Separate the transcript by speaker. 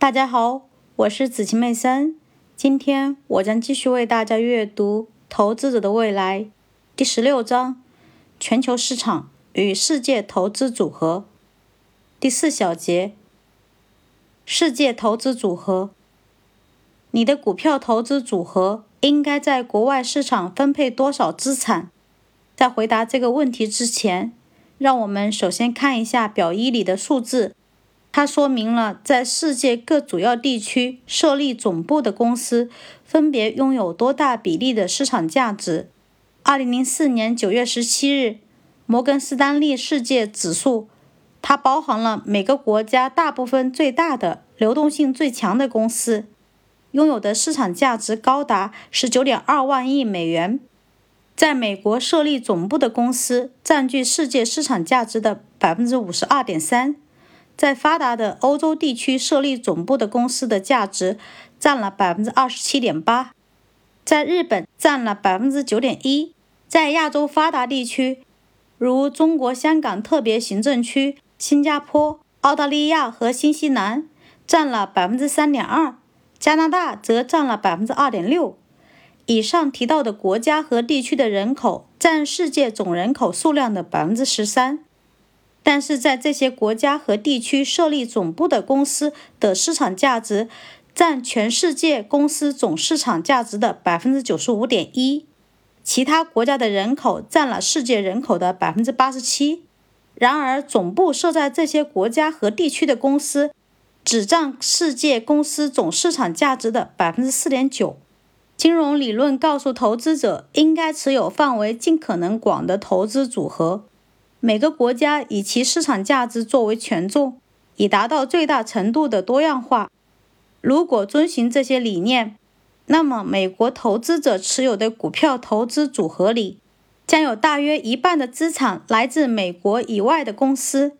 Speaker 1: 大家好，我是子晴妹森。今天我将继续为大家阅读《投资者的未来》第十六章：全球市场与世界投资组合。第四小节：世界投资组合。你的股票投资组合应该在国外市场分配多少资产？在回答这个问题之前，让我们首先看一下表一里的数字。它说明了在世界各主要地区设立总部的公司分别拥有多大比例的市场价值。二零零四年九月十七日，摩根士丹利世界指数，它包含了每个国家大部分最大的、流动性最强的公司，拥有的市场价值高达十九点二万亿美元。在美国设立总部的公司占据世界市场价值的百分之五十二点三。在发达的欧洲地区设立总部的公司的价值占了百分之二十七点八，在日本占了百分之九点一，在亚洲发达地区，如中国香港特别行政区、新加坡、澳大利亚和新西兰，占了百分之三点二，加拿大则占了百分之二点六。以上提到的国家和地区的人口占世界总人口数量的百分之十三。但是在这些国家和地区设立总部的公司的市场价值占全世界公司总市场价值的百分之九十五点一，其他国家的人口占了世界人口的百分之八十七。然而，总部设在这些国家和地区的公司只占世界公司总市场价值的百分之四点九。金融理论告诉投资者，应该持有范围尽可能广的投资组合。每个国家以其市场价值作为权重，以达到最大程度的多样化。如果遵循这些理念，那么美国投资者持有的股票投资组合里，将有大约一半的资产来自美国以外的公司。